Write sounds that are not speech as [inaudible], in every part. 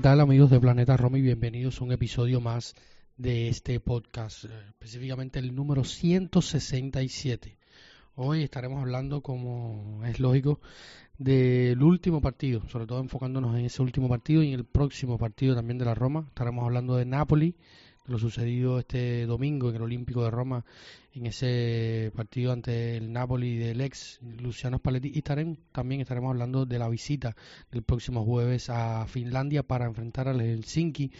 ¿Qué tal amigos de Planeta Roma y bienvenidos a un episodio más de este podcast, eh, específicamente el número 167. Hoy estaremos hablando, como es lógico, del último partido, sobre todo enfocándonos en ese último partido y en el próximo partido también de la Roma. Estaremos hablando de Napoli, lo sucedido este domingo en el Olímpico de Roma, en ese partido ante el Napoli del ex Luciano Spalletti. Y también estaremos hablando de la visita del próximo jueves a Finlandia para enfrentar al Helsinki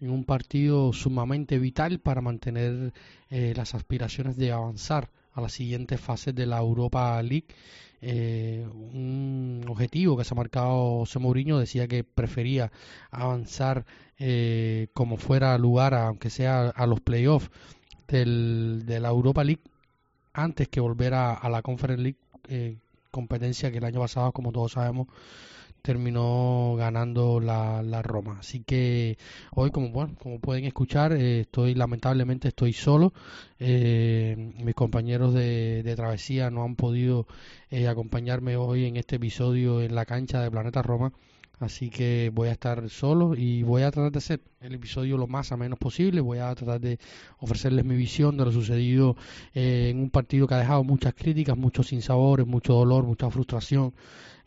en un partido sumamente vital para mantener eh, las aspiraciones de avanzar a las siguientes fases de la Europa League. Eh, un objetivo que se ha marcado José Mourinho decía que prefería avanzar eh, como fuera lugar, aunque sea a los playoffs del, de la Europa League, antes que volver a, la Conference League, eh, competencia que el año pasado, como todos sabemos, terminó ganando la, la Roma. Así que hoy, como pueden escuchar, eh, estoy lamentablemente estoy solo. Eh, mis compañeros de, de, travesía no han podido eh, acompañarme hoy en este episodio en la cancha de Planeta Roma. Así que voy a estar solo y voy a tratar de hacer el episodio lo más a menos posible. Voy a tratar de ofrecerles mi visión de lo sucedido en un partido que ha dejado muchas críticas, muchos sinsabores, mucho dolor, mucha frustración.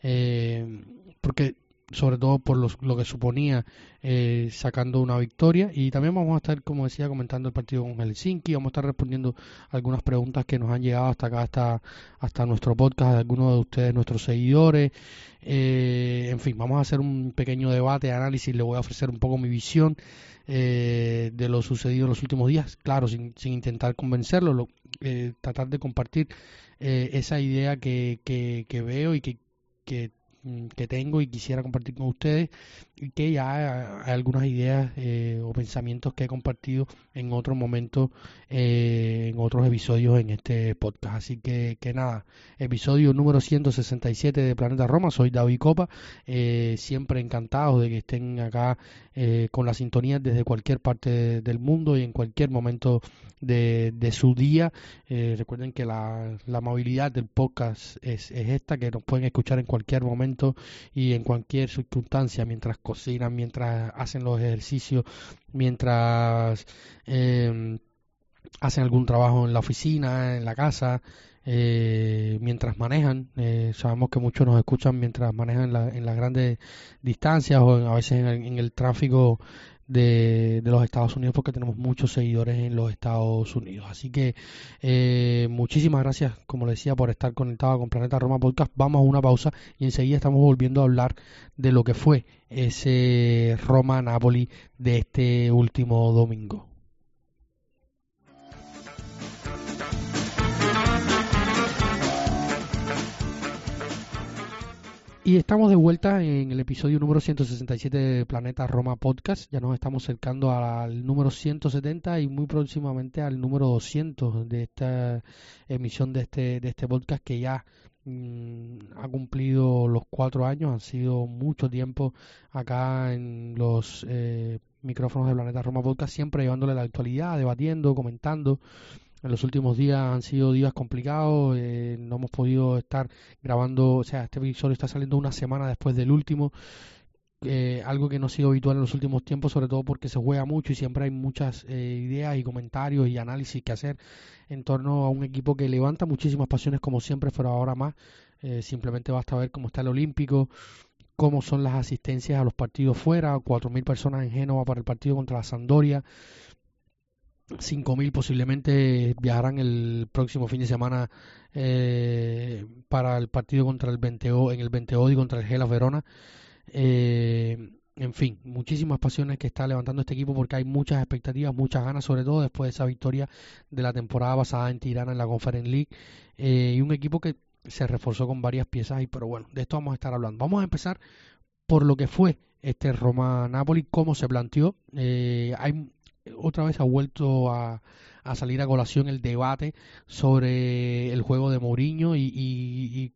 Eh, porque sobre todo por lo que suponía eh, sacando una victoria. Y también vamos a estar como decía comentando el partido con Helsinki. Vamos a estar respondiendo algunas preguntas que nos han llegado hasta acá hasta hasta nuestro podcast de algunos de ustedes nuestros seguidores. Eh, en fin vamos a hacer un pequeño debate análisis. Le voy a ofrecer un poco mi visión eh, de lo sucedido en los últimos días. Claro sin, sin intentar convencerlo tratar de compartir esa idea que, que, que veo y que, que que tengo y quisiera compartir con ustedes que ya hay algunas ideas eh, o pensamientos que he compartido en otros momentos eh, en otros episodios en este podcast. Así que, que nada episodio número 167 de Planeta Roma. Soy David Copa eh, siempre encantado de que estén acá con la sintonía desde cualquier parte del mundo y en cualquier momento de, de su día. Recuerden que la, la movilidad del podcast es, es esta que nos pueden escuchar en cualquier momento y en cualquier circunstancia, mientras cocinan, mientras hacen los ejercicios, mientras eh, hacen algún trabajo en la oficina, en la casa, eh, mientras manejan. Eh, sabemos que muchos nos escuchan mientras manejan la, en las grandes distancias o a veces en el, en el tráfico de, de, los Estados Unidos porque tenemos muchos seguidores en los Estados Unidos. Así que eh, muchísimas gracias, como le decía, por estar conectado con Planeta Roma Podcast. Vamos a una pausa y enseguida estamos volviendo a hablar de lo que fue ese Roma-Napoli de este último domingo. Y estamos de vuelta en el episodio número 167 de Planeta Roma Podcast. Ya nos estamos acercando al número 170 y muy próximamente al número 200 de esta emisión de este, de este podcast que ya mm, ha cumplido los cuatro años. Han sido mucho tiempo acá en los eh, micrófonos de Planeta Roma Podcast, siempre llevándole la actualidad, debatiendo, comentando en los últimos días han sido días complicados, eh, no hemos podido estar grabando, o sea, este episodio está saliendo una semana después del último, eh, algo que no ha sido habitual en los últimos tiempos, sobre todo porque se juega mucho y siempre hay muchas eh, ideas y comentarios y análisis que hacer en torno a un equipo que levanta muchísimas pasiones como siempre, pero ahora más. simplemente basta ver cómo está el Olímpico, cómo son las asistencias a los partidos fuera, 4.000 personas en Génova para el partido contra la Sandoria, 5.000 posiblemente viajarán el próximo fin de semana eh, para el partido contra el 20 en el 20 y contra el Gela Verona. Eh, en fin, muchísimas pasiones que está levantando este equipo porque hay muchas expectativas, muchas ganas, sobre todo después de esa victoria de la temporada basada en Tirana en la Conference League eh, y un equipo que se reforzó con varias piezas y pero bueno, de esto vamos a estar hablando. Vamos a empezar por lo que fue este Roma-Napoli, cómo se planteó. Eh, hay otra vez ha vuelto a, a, salir a colación el debate sobre el juego de Mourinho y, y,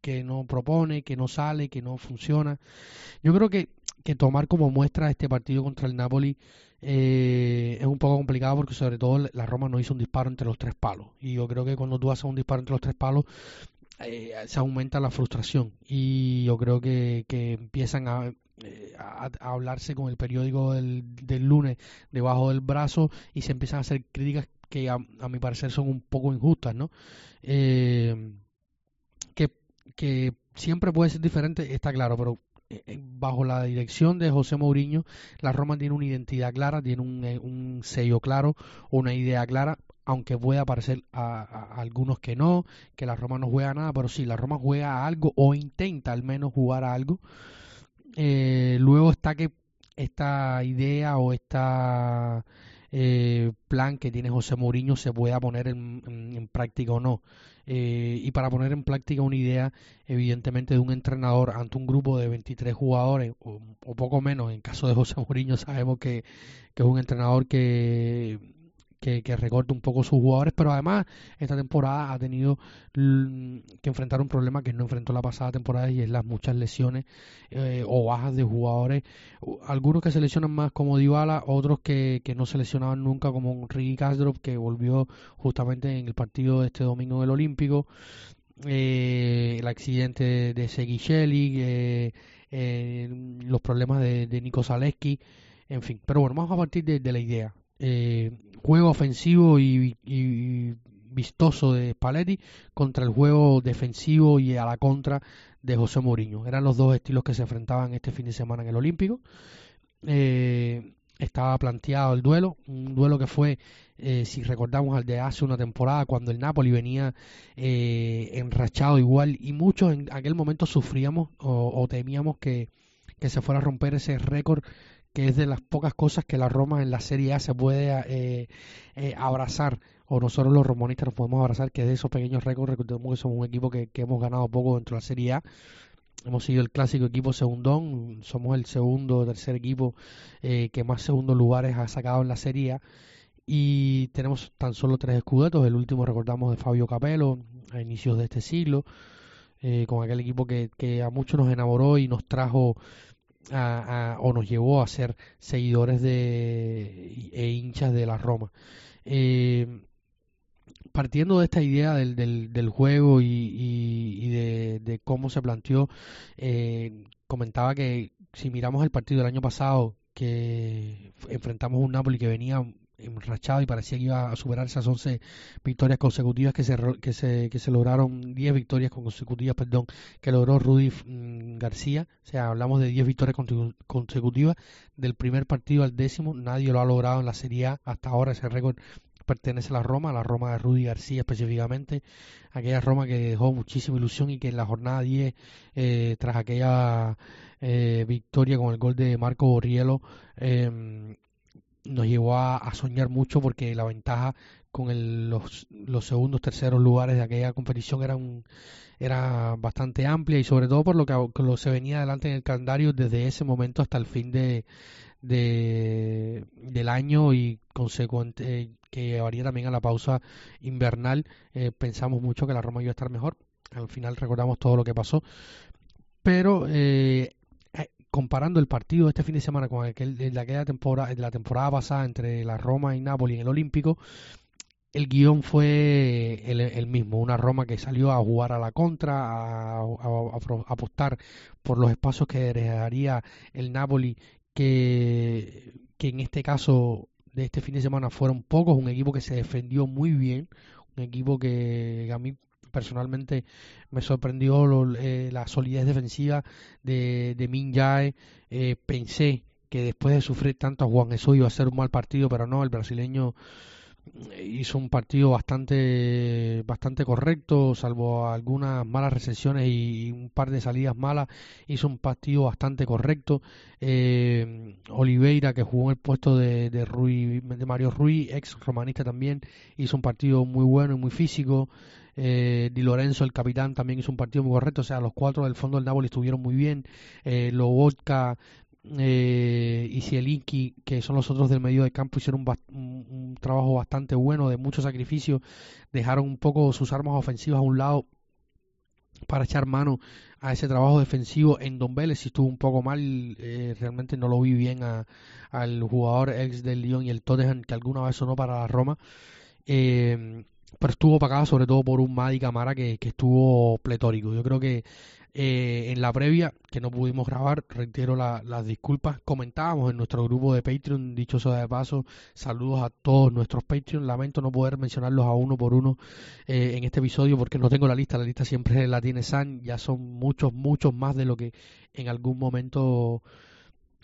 que no propone, que no sale, que no funciona. Yo creo que, que tomar como muestra este partido contra el Napoli eh, es un poco complicado porque sobre todo la Roma no hizo un disparo entre los tres palos. Y yo creo que cuando tú haces un disparo entre los tres palos eh, se aumenta la frustración. Y yo creo que, que empiezan a, eh, a, hablarse con el periódico del, lunes debajo del brazo y se empiezan a hacer críticas que a, mi parecer son un poco injustas, ¿no? Eh, que, que siempre puede ser diferente, está claro, pero eh, bajo la dirección de José Mourinho, la Roma tiene una identidad clara, tiene un, un sello claro, una idea clara, aunque pueda parecer a, a, algunos que no, que la Roma no juega nada, pero sí, la Roma juega a algo o intenta al menos jugar a algo. Eh, luego está que esta idea o esta eh, plan que tiene José Mourinho se pueda poner en, práctica o no. Eh, y para poner en práctica una idea, evidentemente, de un entrenador ante un grupo de 23 jugadores, o, o poco menos, en caso de José Mourinho sabemos que, que es un entrenador que que, que, recorte un poco sus jugadores, pero además esta temporada ha tenido que enfrentar un problema que no enfrentó la pasada temporada y es las muchas lesiones eh, o bajas de jugadores, algunos que se lesionan más como Dybala, otros que, que no se lesionaban nunca como Ricky Kastrop que volvió justamente en el partido de este domingo del Olímpico, eh, el accidente de Seguichelli, eh, eh, los problemas de, de Nico Zaleski, en fin, pero bueno, vamos a partir de, de la idea. Eh, juego ofensivo y, vistoso de Spalletti contra el juego defensivo y a la contra de José Mourinho. Eran los dos estilos que se enfrentaban este fin de semana en el Olímpico. Eh, estaba planteado el duelo, un duelo que fue, eh, si recordamos, al de hace una temporada, cuando el Napoli venía enrachado igual y muchos en aquel momento sufríamos o, temíamos que se fuera a romper ese récord que es de las pocas cosas que la Roma en la Serie A se puede eh, eh, abrazar, o nosotros los romonistas nos podemos abrazar, que es de esos pequeños récords, recordemos que somos un equipo que, hemos ganado poco dentro de la Serie A, hemos sido el clásico equipo segundón, somos el segundo o tercer equipo eh, que más segundos lugares ha sacado en la Serie A, y tenemos tan solo tres escudetos, el último recordamos de Fabio Capello a inicios de este siglo, con aquel equipo que, que a muchos nos enamoró y nos trajo o nos llevó a ser seguidores de, e hinchas de la Roma. Eh, partiendo de esta idea del, del, juego y, de, cómo se planteó, eh, comentaba que si miramos el partido del año pasado, que enfrentamos un Napoli que venía enrachado y parecía que iba a superar esas 11 victorias consecutivas que se, que se, que se lograron, 10 victorias consecutivas, perdón, que logró Rudy mm, García. O sea, hablamos de 10 victorias consecutivas del primer partido al décimo. Nadie lo ha logrado en la Serie A hasta ahora. Ese récord pertenece a la Roma, a la Roma de Rudy García específicamente, aquella Roma que dejó muchísima ilusión y que en la jornada 10, eh, tras aquella eh, victoria con el gol de Marco Borriello, eh, nos llevó a, soñar mucho porque la ventaja con los, segundos, terceros lugares de aquella competición era, bastante amplia y sobre todo por lo que, se venía adelante en el calendario desde ese momento hasta el fin de, de del año y consecuente que llevaría también a la pausa invernal. Eh, pensamos mucho que la Roma iba a estar mejor. Al final recordamos todo lo que pasó. Pero eh, comparando el partido de este fin de semana con aquel de aquella temporada, de la temporada pasada entre la Roma y Nápoles en el Olímpico, el guion fue el, mismo, una Roma que salió a jugar a la contra, a, apostar por los espacios que dejaría el Napoli, que, que en este caso de este fin de semana fueron pocos, un equipo que se defendió muy bien, un equipo que a mí personalmente me sorprendió la solidez defensiva de, de Min Jae. pensé que después de sufrir tanto a Juan eso iba a ser un mal partido, pero no, el brasileño hizo un partido bastante bastante correcto, salvo algunas malas recepciones y un par de salidas malas, hizo un partido bastante correcto. Eh, Oliveira, que jugó en el puesto de, de, de Mario Ruiz, ex romanista también, hizo un partido muy bueno y muy físico. Eh, Di Lorenzo, el capitán, también hizo un partido muy correcto. O sea, los cuatro del fondo del Napoli estuvieron muy bien. Eh, Lobotka eh, y Zielinski, que son los otros del medio de campo, hicieron un, trabajo bastante bueno, de mucho sacrificio, dejaron un poco sus armas ofensivas a un lado para echar mano a ese trabajo defensivo en Don Vélez si estuvo un poco mal eh, realmente no lo vi bien al jugador ex del Lyon y el Tottenham que alguna vez sonó para la Roma eh, pero estuvo pagado sobre todo por un Madi Camara que, que estuvo pletórico yo creo que eh, en la previa, que no pudimos grabar, reitero las disculpas. Comentábamos en nuestro grupo de Patreon, dicho sea de paso, saludos a todos nuestros Patreon. Lamento no poder mencionarlos a uno por uno eh, en este episodio porque no tengo la lista. La lista siempre [laughs] la tiene San. Ya son muchos, muchos más de lo que en algún momento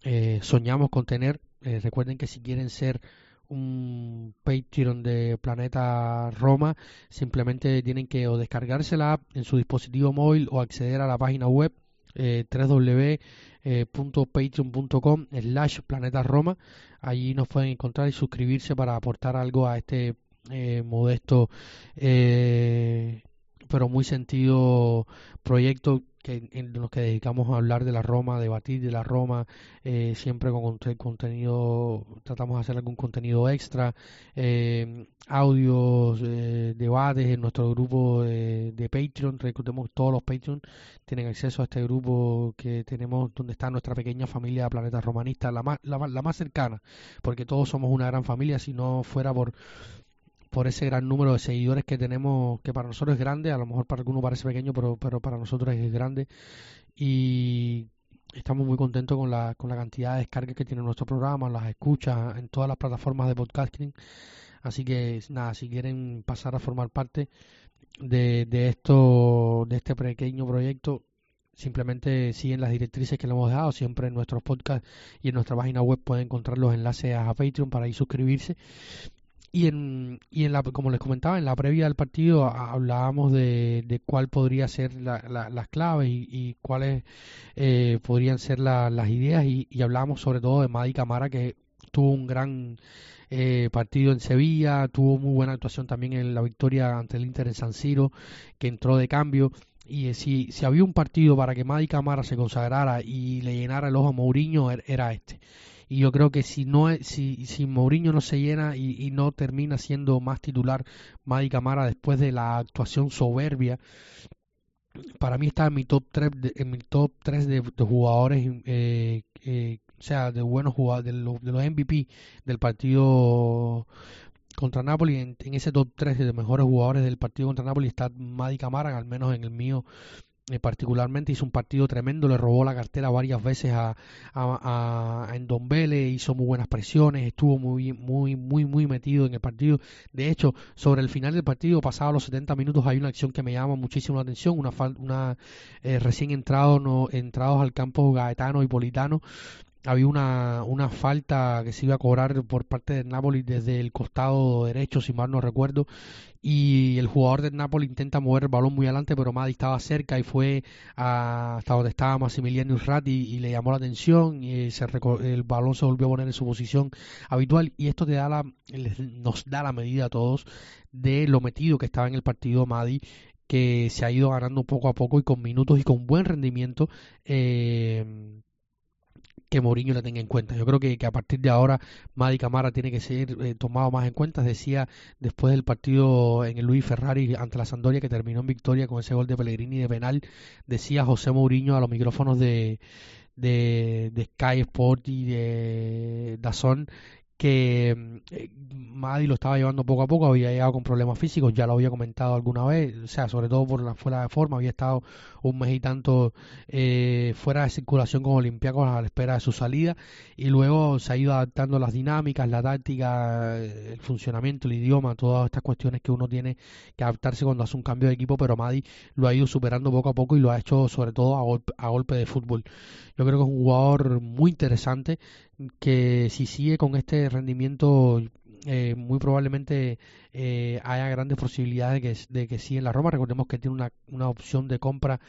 eh, soñamos con tener. recuerden que si quieren ser un Patreon de Planeta Roma, simplemente tienen que o descargarse la app en su dispositivo móvil o acceder a la página web eh, www.patreon.com slash Planeta Roma. Allí nos pueden encontrar y suscribirse para aportar algo a este eh, modesto eh, pero muy sentido proyecto que, en los que dedicamos a hablar de la Roma, debatir de la Roma, eh, siempre con contenido, tratamos de hacer algún contenido extra, eh, audios, eh, debates en nuestro grupo de, de, Patreon, reclutemos todos los Patreon, tienen acceso a este grupo que tenemos donde está nuestra pequeña familia de Planeta Romanista, la más, la, la más cercana, porque todos somos una gran familia, si no fuera por por ese gran número de seguidores que tenemos, que para nosotros es grande, a lo mejor para alguno parece pequeño, pero, pero para nosotros es grande. Y estamos muy contentos con la, con la cantidad de descargas que tiene nuestro programa, las escuchas en todas las plataformas de podcasting. Así que nada, si quieren pasar a formar parte de, de esto, de este pequeño proyecto, simplemente siguen las directrices que le hemos dejado siempre en nuestros podcasts y en nuestra página web pueden encontrar los enlaces a Patreon para ir suscribirse y en, y en la, como les comentaba, en la previa del partido hablábamos de, de cuál podría ser la, las claves y, cuáles eh, podrían ser las ideas y, y, hablábamos sobre todo de Madi Camara que tuvo un gran eh, partido en Sevilla, tuvo muy buena actuación también en la victoria ante el Inter en San Siro, que entró de cambio. Y si, si había un partido para que Madi Camara se consagrara y le llenara el ojo a Mourinho er, era este y yo creo que si no si, si Mourinho no se llena y, no termina siendo más titular Madi Camara después de la actuación soberbia para mí está en mi top 3 de, en mi top 3 de, jugadores eh, eh, o sea de buenos jugadores de, los, de los MVP del partido contra Napoli. En, en, ese top 3 de mejores jugadores del partido contra Napoli está Madi Camara al menos en el mío particularmente hizo un partido tremendo, le robó la cartera varias veces a, a, a Endombele, hizo muy buenas presiones, estuvo muy, muy, muy, muy metido en el partido. De hecho, sobre el final del partido, pasado los 70 minutos, hay una acción que me llama muchísimo la atención, una, una eh, recién entrado, no, entrados al campo Gaetano y Politano, había una, una falta que se iba a cobrar por parte del Napoli desde el costado derecho, si mal no recuerdo, y el jugador del Napoli intenta mover el balón muy adelante, pero Madi estaba cerca y fue hasta donde estaba Massimiliano Urrati y, le llamó la atención y se el balón se volvió a poner en su posición habitual y esto te da la, nos da la medida a todos de lo metido que estaba en el partido Madi que se ha ido ganando poco a poco y con minutos y con buen rendimiento eh, que Mourinho la tenga en cuenta. Yo creo que, a partir de ahora Madi Camara tiene que ser eh, tomado más en cuenta. Decía después del partido en el Luis Ferrari ante la Sandoria que terminó en victoria con ese gol de Pellegrini de penal, decía José Mourinho a los micrófonos de, de, Sky Sport y de Dazón que eh, Maddy lo estaba llevando poco a poco, había llegado con problemas físicos, ya lo había comentado alguna vez, o sea, sobre todo por la fuera de forma, había estado un mes y tanto eh, fuera de circulación con Olympiacos a la espera de su salida y luego se ha ido adaptando las dinámicas, la táctica, el funcionamiento, el idioma, todas estas cuestiones que uno tiene que adaptarse cuando hace un cambio de equipo, pero Maddy lo ha ido superando poco a poco y lo ha hecho sobre todo a a golpe de fútbol. Yo creo que es un jugador muy interesante que si sigue con este rendimiento eh, muy probablemente eh, haya grandes posibilidades de que, de que sí en la Roma. Recordemos que tiene una, una opción de compra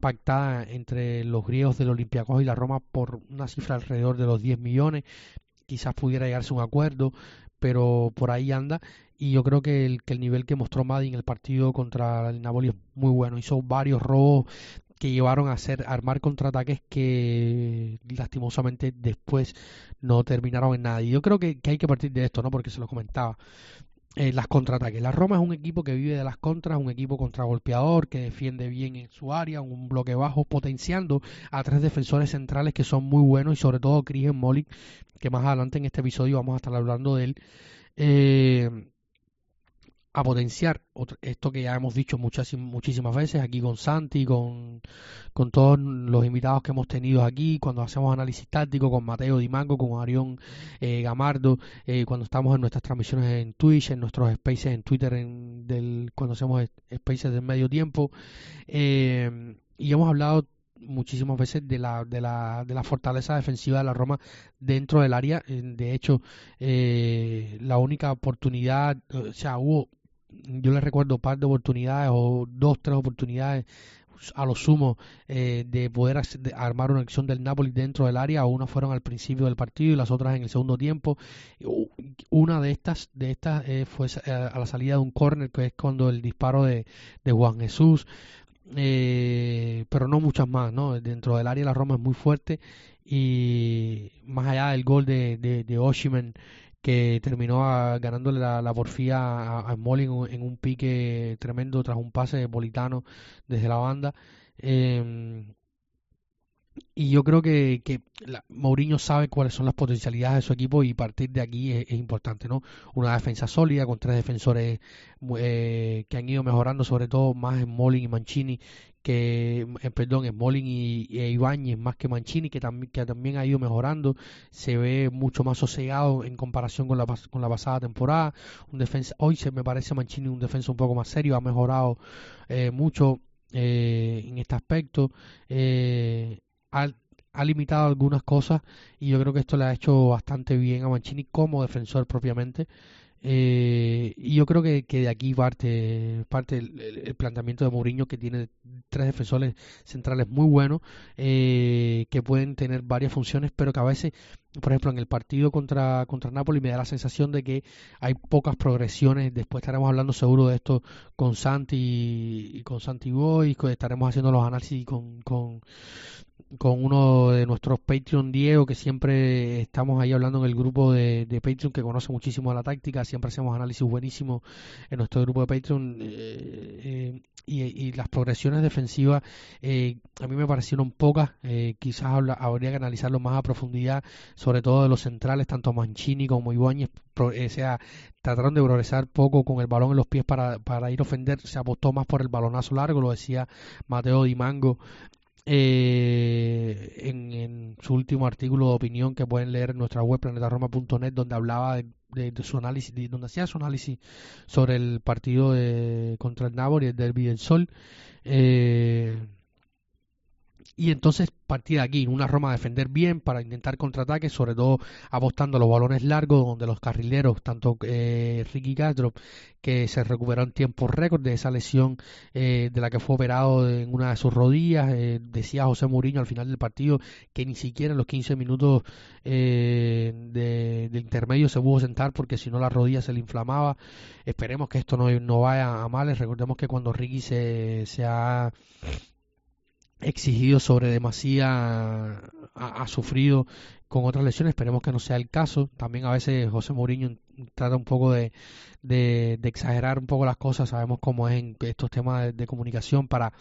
pactada entre los griegos del Olympiacos y la Roma por una cifra alrededor de los 10 millones. Quizás pudiera llegarse a un acuerdo, pero por ahí anda. Y yo creo que el, que el nivel que mostró Maddy en el partido contra el Napoli es muy bueno. Hizo varios robos que llevaron a hacer armar contraataques que lastimosamente después no terminaron en nada. Y yo creo que, hay que partir de esto, ¿no? Porque se lo comentaba. Eh, las contraataques. La Roma es un equipo que vive de las contras, un equipo contragolpeador que defiende bien en su área, un bloque bajo, potenciando a tres defensores centrales que son muy buenos y sobre todo Chris Molly, que más adelante en este episodio vamos a estar hablando de él. Eh, a potenciar esto que ya hemos dicho muchas, muchísimas veces aquí con Santi, con, con todos los invitados que hemos tenido aquí, cuando hacemos análisis táctico con Mateo Dimango, con Arión eh, Gamardo, eh, cuando estamos en nuestras transmisiones en Twitch, en nuestros spaces en Twitter, en del, cuando hacemos spaces de medio tiempo. Eh, y hemos hablado muchísimas veces de la, de la, de la fortaleza defensiva de la Roma dentro del área. De hecho, la única oportunidad, o sea, hubo yo les recuerdo un par de oportunidades o dos, tres oportunidades a lo sumo eh, de poder armar una acción del Napoli dentro del área. Una fueron al principio del partido y las otras en el segundo tiempo. Una de estas, de estas eh, fue eh, a la salida de un córner, que es cuando el disparo de, Juan Jesús. pero no muchas más, ¿no? Dentro del área la Roma es muy fuerte y más allá del gol de, de, de Oshimen que terminó ganándole la, porfía a, a en, un pique tremendo tras un pase politano desde la banda. Eh, y yo creo que, que Mourinho sabe cuáles son las potencialidades de su equipo y partir de aquí es, importante, ¿no? Una defensa sólida con tres defensores eh, que han ido mejorando, sobre todo más en Molin y Mancini, que, eh, perdón, en Molin y, y Ibáñez más que Mancini, que, también que también ha ido mejorando, se ve mucho más sosegado en comparación con la, con la pasada temporada. Un defensa, hoy se me parece Mancini un defensa un poco más serio, ha mejorado eh, mucho en este aspecto. Eh, ha, ha, limitado algunas cosas y yo creo que esto le ha hecho bastante bien a Mancini como defensor propiamente. Eh, y yo creo que, que, de aquí parte, parte el, planteamiento de Mourinho que tiene tres defensores centrales muy buenos eh, que pueden tener varias funciones pero que a veces por ejemplo en el partido contra contra Napoli me da la sensación de que hay pocas progresiones después estaremos hablando seguro de esto con Santi y con Santi Boy estaremos haciendo los análisis con, con con uno de nuestros Patreon, Diego, que siempre estamos ahí hablando en el grupo de, Patreon, que conoce muchísimo la táctica, siempre hacemos análisis buenísimos en nuestro grupo de Patreon, eh, eh, y, las progresiones defensivas eh, a mí me parecieron pocas, quizás habría que analizarlo más a profundidad, sobre todo de los centrales, tanto Mancini como Ibáñez, o sea, trataron de progresar poco con el balón en los pies para, para ir a ofender, se apostó más por el balonazo largo, lo decía Mateo Di Mango eh, en, su último artículo de opinión que pueden leer en nuestra web planetaroma.net donde hablaba de, su análisis, donde hacía su análisis sobre el partido contra el Napoli, el Derby del Sol. Eh, y entonces partir de aquí, una Roma a defender bien para intentar contraataques, sobre todo apostando a los balones largos, donde los carrileros, tanto eh, Ricky Castro, que se recuperó en tiempo récord de esa lesión eh, de la que fue operado en una de sus rodillas, eh, decía José Mourinho al final del partido que ni siquiera en los 15 minutos eh, de, intermedio se pudo sentar porque si no la rodilla se le inflamaba. Esperemos que esto no, no vaya a males. Recordemos que cuando Ricky se, se ha exigido sobre demasía ha, sufrido con otras lesiones, esperemos que no sea el caso. También a veces José Mourinho trata un poco de, exagerar un poco las cosas, sabemos cómo es en estos temas de, comunicación para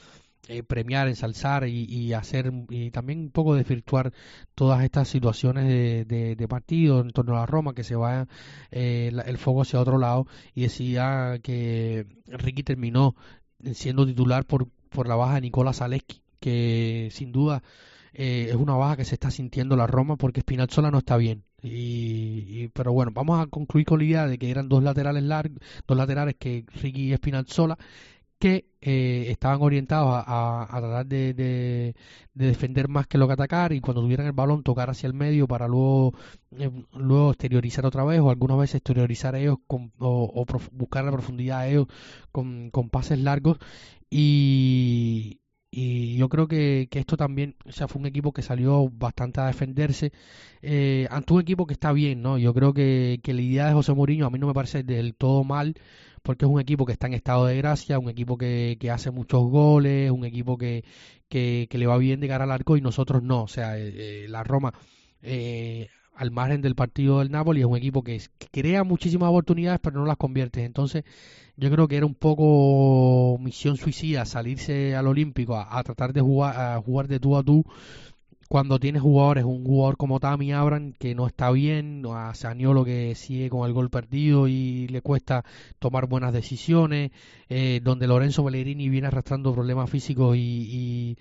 eh, premiar, ensalzar y, hacer y también un poco desvirtuar todas estas situaciones de, de, partido en torno a la Roma, que se vaya eh, el foco hacia otro lado y decía que Ricky terminó siendo titular por, por la baja de Nicola Zaleski, que sin duda eh, es una baja que se está sintiendo la Roma porque Spinazzola no está bien. Y, pero bueno, vamos a concluir con la idea de que eran dos laterales largos, dos laterales que Ricky y Spinazzola que eh, estaban orientados a, tratar de, defender más que lo que atacar y cuando tuvieran el balón tocar hacia el medio para luego eh, luego exteriorizar otra vez o algunas veces exteriorizar ellos con, o, buscar la profundidad a ellos con, con pases largos y, y yo creo que, que, esto también, o sea, fue un equipo que salió bastante a defenderse eh, ante un equipo que está bien, ¿no? Yo creo que, que la idea de José Mourinho a mí no me parece del todo mal, porque es un equipo que está en estado de gracia, un equipo que, que hace muchos goles, un equipo que, que, le va bien de cara al arco y nosotros no, o sea, eh, eh, la Roma... Eh, al margen del partido del Napoli, es un equipo que, crea muchísimas oportunidades pero no las convierte. Entonces, yo creo que era un poco misión suicida salirse al Olímpico a, tratar de jugar, a jugar de tú a tú. Cuando tienes jugadores, un jugador como Tami Abran que no está bien, a Saniolo que sigue con el gol perdido y le cuesta tomar buenas decisiones, eh, donde Lorenzo Pellegrini viene arrastrando problemas físicos y,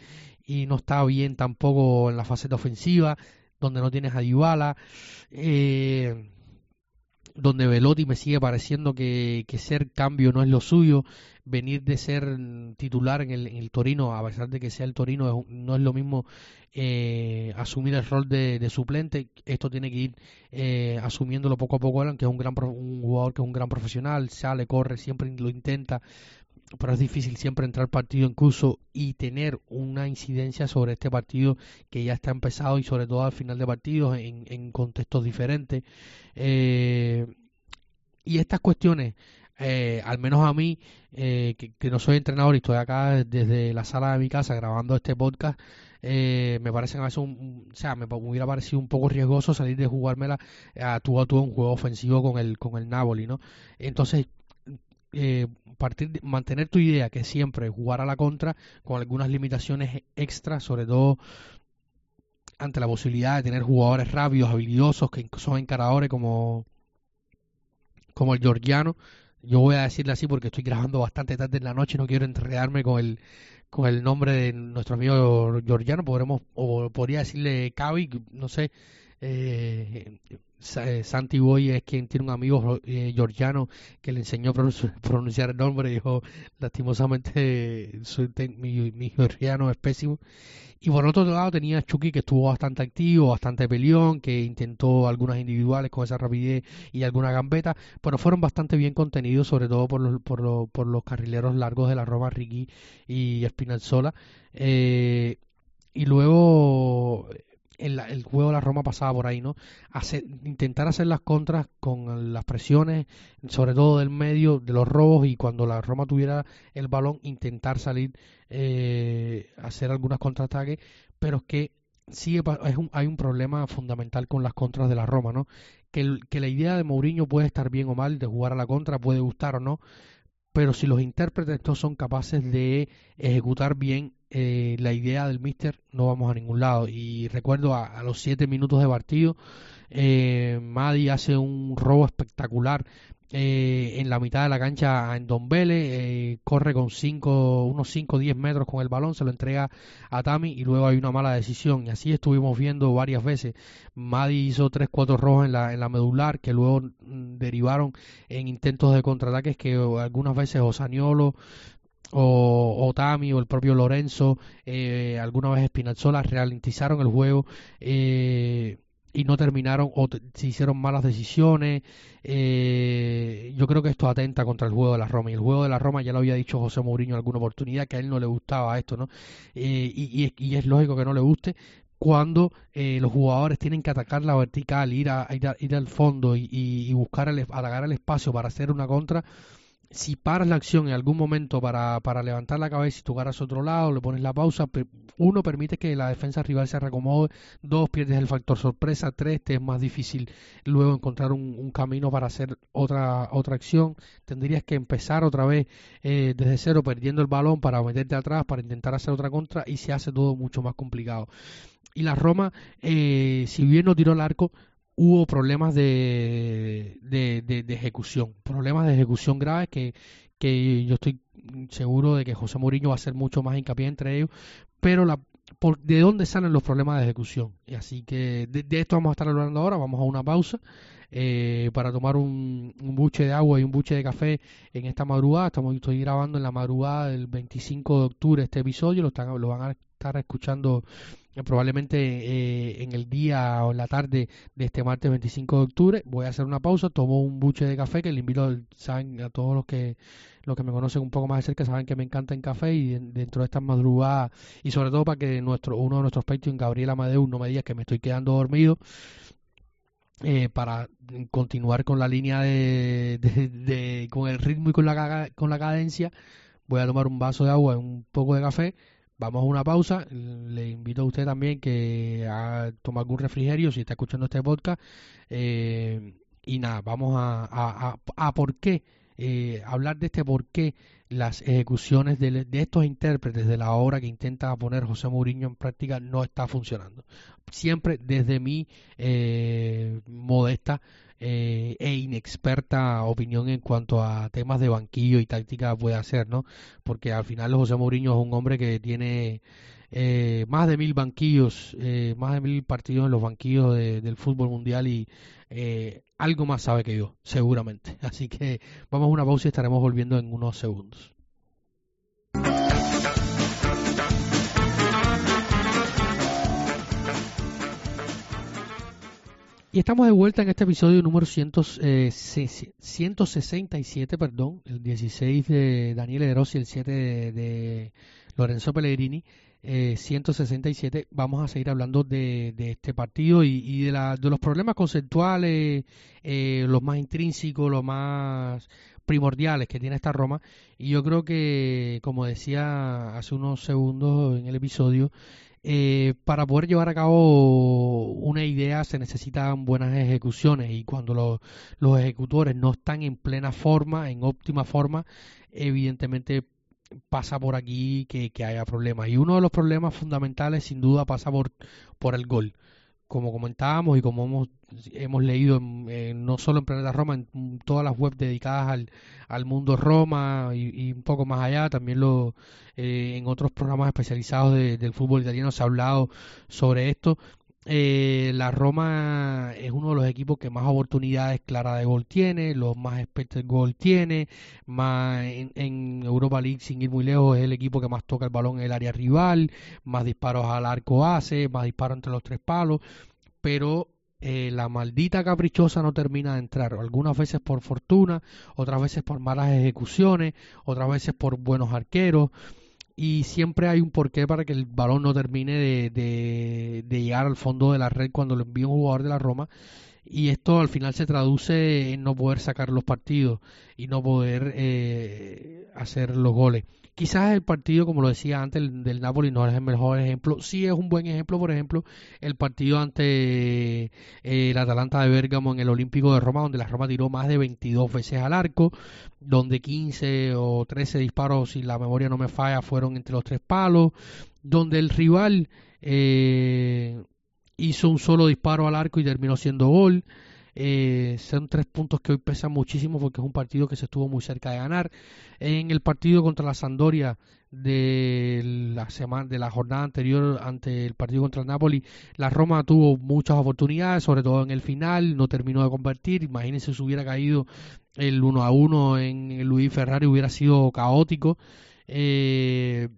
y no está bien tampoco en la faceta ofensiva donde no tienes a Dybala, eh, donde Velotti me sigue pareciendo que, que, ser cambio no es lo suyo, venir de ser titular en el, en el Torino, a pesar de que sea el Torino, no es lo mismo eh, asumir el rol de, suplente, esto tiene que ir eh, asumiéndolo poco a poco, que es un, gran, un jugador que es un gran profesional, sale, corre, siempre lo intenta, pero es difícil siempre entrar partido en curso y tener una incidencia sobre este partido que ya está empezado y sobre todo al final de partidos en, en contextos diferentes. Eh, y estas cuestiones, eh, al menos a mí, eh, que, no soy entrenador y estoy acá desde la sala de mi casa grabando este podcast, me parece que un, o sea, me hubiera parecido un poco riesgoso salir de jugármela a tú a tú un juego ofensivo con el con el Napoli, ¿no? Entonces eh, partir mantener tu idea que siempre jugar a la contra con algunas limitaciones extras sobre todo ante la posibilidad de tener jugadores rápidos habilidosos que son encaradores como como el georgiano. Yo voy a decirle así porque estoy grabando bastante tarde en la noche no quiero enredarme con el con el nombre de nuestro amigo georgiano. Podremos o podría decirle Cavi no sé eh, eh, Santi Boy es quien tiene un amigo eh, georgiano que le enseñó a pronunciar el nombre. Dijo, lastimosamente, mi, mi, georgiano es pésimo. Y por otro lado tenía Chucky que estuvo bastante activo, bastante peleón, que intentó algunas individuales con esa rapidez y alguna gambeta, pero fueron bastante bien contenidos, sobre todo por los, por los, por los carrileros largos de la Roma, Ricky y Espinalzola. Eh, y luego el, juego de la Roma pasaba por ahí, ¿no? intentar hacer las contras con las presiones, sobre todo del medio, de los robos, y cuando la Roma tuviera el balón, intentar salir, eh, hacer algunas contraataques, pero es que sigue, es hay un problema fundamental con las contras de la Roma, ¿no? Que, que la idea de Mourinho puede estar bien o mal, de jugar a la contra, puede gustar o no, pero si los intérpretes no son capaces de ejecutar bien eh, la idea del Mister, no vamos a ningún lado. Y recuerdo a, los siete minutos de partido, eh, Madi hace un robo espectacular eh, en la mitad de la cancha en Don Vélez, eh, corre con cinco, unos 5 o 10 metros con el balón, se lo entrega a Tami y luego hay una mala decisión. Y así estuvimos viendo varias veces. Madi hizo 3-4 rojos en la, en la medular que luego mm, derivaron en intentos de contraataques que algunas veces Osaniolo o, o Tami o el propio Lorenzo, eh, alguna vez Spinazzola ralentizaron el juego. Eh, y no terminaron o se hicieron malas decisiones. Eh, yo creo que esto atenta contra el juego de la Roma. Y el juego de la Roma ya lo había dicho José Mourinho en alguna oportunidad que a él no le gustaba esto, ¿no? Eh, y, y, es lógico que no le guste cuando eh, los jugadores tienen que atacar la vertical, ir, a, ir, al fondo y, y buscar atacar el espacio para hacer una contra si paras la acción en algún momento para, para levantar la cabeza y tocar hacia otro lado, le pones la pausa, uno, permite que la defensa rival se recomode, dos, pierdes el factor sorpresa, tres, te es más difícil luego encontrar un, camino para hacer otra, otra acción, tendrías que empezar otra vez eh, desde cero perdiendo el balón para meterte atrás, para intentar hacer otra contra y se hace todo mucho más complicado. Y la Roma, eh, si bien no tiró el arco, hubo problemas de, de, ejecución, problemas de ejecución graves que, que yo estoy seguro de que José Mourinho va a hacer mucho más hincapié entre ellos, pero la, por, ¿de dónde salen los problemas de ejecución? Y así que de, esto vamos a estar hablando ahora, vamos a una pausa eh, para tomar un, un, buche de agua y un buche de café en esta madrugada, estamos estoy grabando en la madrugada del 25 de octubre este episodio, lo, están, lo van a estar escuchando probablemente eh, en el día o en la tarde de este martes 25 de octubre. Voy a hacer una pausa, tomo un buche de café que le invito, saben, a todos los que los que me conocen un poco más de cerca saben que me encanta el café y dentro de estas madrugadas y sobre todo para que nuestro uno de nuestros Patreon, Gabriel Amadeu, no me diga que me estoy quedando dormido. Eh, para continuar con la línea de, de, con el ritmo y con la con la cadencia voy a tomar un vaso de agua y un poco de café Vamos a una pausa. Le invito a usted también que a tomar algún refrigerio si está escuchando este podcast. Eh, y nada, vamos a, a, por qué, eh, hablar de este por qué las ejecuciones de, estos intérpretes de la obra que intenta poner José Mourinho en práctica no está funcionando. Siempre desde mi eh, modesta eh, e inexperta opinión en cuanto a temas de banquillo y táctica puede hacer, ¿no? Porque al final José Mourinho es un hombre que tiene eh, más de mil banquillos, eh, más de mil partidos en los banquillos del fútbol mundial y algo más sabe que yo, seguramente. [laughs] Así que vamos a una pausa y estaremos volviendo en unos segundos. Y estamos de vuelta en este episodio número 167, eh, perdón, el 16 de Daniel Eros y el 7 de, Lorenzo Pellegrini, 167. Eh, Vamos a seguir hablando de, este partido y, de, los problemas conceptuales, eh, los más intrínsecos, los más primordiales que tiene esta Roma. Y yo creo que, como decía hace unos segundos en el episodio, eh, para poder llevar a cabo una idea se necesitan buenas ejecuciones y cuando los ejecutores no están en plena forma, en óptima forma, evidentemente pasa por aquí que, que haya problemas. Y uno de los problemas fundamentales sin duda pasa por, por el gol como comentábamos y como hemos, hemos leído no solo en Planeta Roma, en todas las webs dedicadas al, al mundo Roma y, un poco más allá, también lo, eh, en otros programas especializados del fútbol italiano se ha hablado sobre esto. Eh, la Roma es uno de los equipos que más oportunidades claras de gol tiene, los más expected gol tiene, más en, Europa League sin ir muy lejos es el equipo que más toca el balón en el área rival, más disparos al arco hace, más disparos entre los tres palos, pero eh, la maldita caprichosa no termina de entrar, algunas veces por fortuna, otras veces por malas ejecuciones, otras veces por buenos arqueros y siempre hay un porqué para que el balón no termine de, de, llegar al fondo de la red cuando lo envía un jugador de la Roma y esto al final se traduce en no poder sacar los partidos y no poder eh, hacer los goles. Quizás el partido, como lo decía antes, el del Napoli no es el mejor ejemplo. Sí es un buen ejemplo, por ejemplo, el partido ante eh, el Atalanta de Bérgamo en el Olímpico de Roma, donde la Roma tiró más de 22 veces al arco, donde 15 o 13 disparos, si la memoria no me falla, fueron entre los tres palos, donde el rival eh, hizo un solo disparo al arco y terminó siendo gol. Eh, son tres puntos que hoy pesan muchísimo porque es un partido que se estuvo muy cerca de ganar. En el partido contra la Sandoria de la semana de la jornada anterior ante el partido contra el Napoli, la Roma tuvo muchas oportunidades, sobre todo en el final, no terminó de convertir. Imagínense si hubiera caído el 1 a 1 en Luis Ferrari hubiera sido caótico. Eh,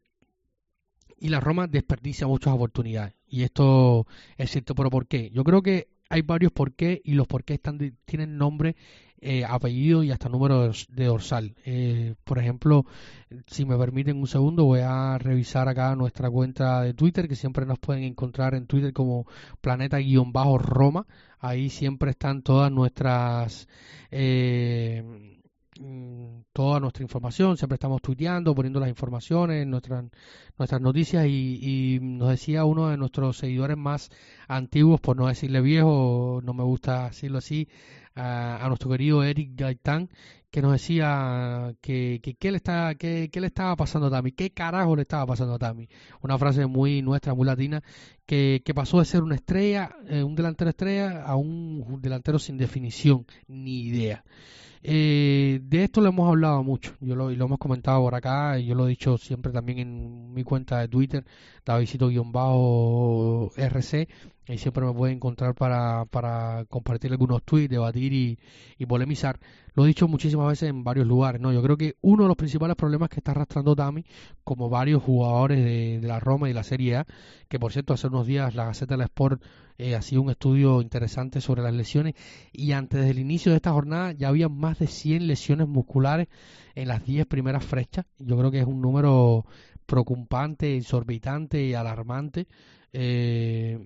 y la Roma desperdicia muchas oportunidades. Y esto es cierto, pero ¿por qué? Yo creo que hay varios por qué y los por qué están, tienen nombre, eh, apellido y hasta número de dorsal. Eh, por ejemplo, si me permiten un segundo, voy a revisar acá nuestra cuenta de Twitter, que siempre nos pueden encontrar en Twitter como planeta-roma. Ahí siempre están todas nuestras... Eh, mm, toda nuestra información, siempre estamos tuiteando, poniendo las informaciones, nuestras, nuestras noticias y, nos decía uno de nuestros seguidores más antiguos, por no decirle viejo, no me gusta decirlo así, a, nuestro querido Eric Gaitán, que nos decía que, que qué le está, que, le estaba pasando a Tami, qué carajo le estaba pasando a Tami. Una frase muy nuestra, muy latina, que, que pasó de ser una estrella, eh, un delantero estrella, a un delantero sin definición, ni idea. Eh, de esto lo hemos hablado mucho, yo lo, y lo hemos comentado por acá, y yo lo he dicho siempre también en mi cuenta de Twitter, Davidito-RC, y siempre me puede encontrar para, para compartir algunos tweets, debatir y, y, polemizar. Lo he dicho muchísimas veces en varios lugares, ¿no? Yo creo que uno de los principales problemas que está arrastrando Tami, como varios jugadores de, la Roma y de la Serie A, que por cierto hace unos días la Gaceta de Sport eh, ha sido un estudio interesante sobre las lesiones y antes del inicio de esta jornada ya había más de 100 lesiones musculares en las 10 primeras flechas. Yo creo que es un número preocupante, exorbitante y alarmante. Eh,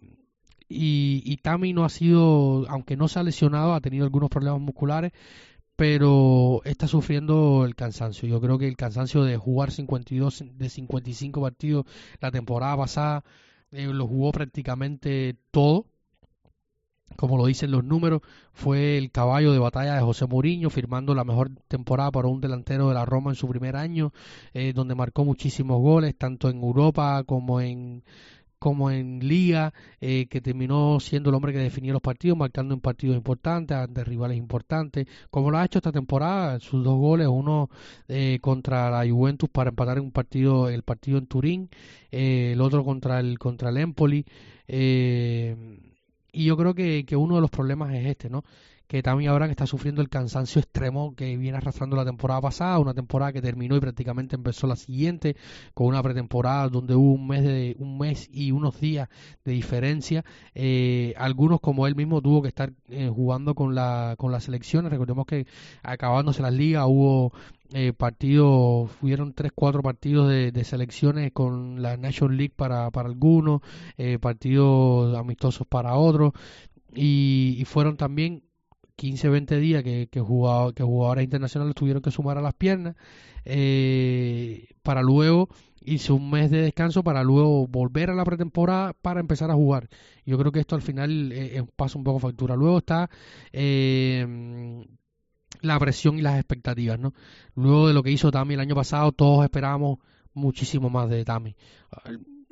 y, y no ha sido, aunque no se ha lesionado, ha tenido algunos problemas musculares, pero está sufriendo el cansancio. Yo creo que el cansancio de jugar 52 de 55 partidos la temporada pasada eh, lo jugó prácticamente todo. Como lo dicen los números, fue el caballo de batalla de José Mourinho, firmando la mejor temporada para un delantero de la Roma en su primer año, eh, donde marcó muchísimos goles, tanto en Europa como en, como en Liga, eh, que terminó siendo el hombre que definía los partidos, marcando en partidos importantes, ante rivales importantes, como lo ha hecho esta temporada, sus dos goles, uno eh, contra la Juventus para empatar en un partido, el partido en Turín, eh, el otro contra el contra el Empoli, y yo creo que, que uno de los problemas es este, ¿no? Que ahora que está sufriendo el cansancio extremo que viene arrastrando la temporada pasada, una temporada que terminó y prácticamente empezó la siguiente, con una pretemporada donde hubo un mes de un mes y unos días de diferencia. Eh, algunos como él mismo tuvo que estar eh, jugando con la con las selecciones. Recordemos que acabándose las ligas hubo eh, partidos, fueron tres, cuatro partidos de, selecciones con la National League para, para algunos, eh, partidos amistosos para otros, y, fueron también 15, 20 días que, que, que jugadores internacionales tuvieron que sumar a las piernas eh, para luego irse un mes de descanso para luego volver a la pretemporada para empezar a jugar. Yo creo que esto al final eh, pasa un poco factura. Luego está eh, la presión y las expectativas, ¿no? Luego de lo que hizo Tami el año pasado, todos esperábamos muchísimo más de Tami.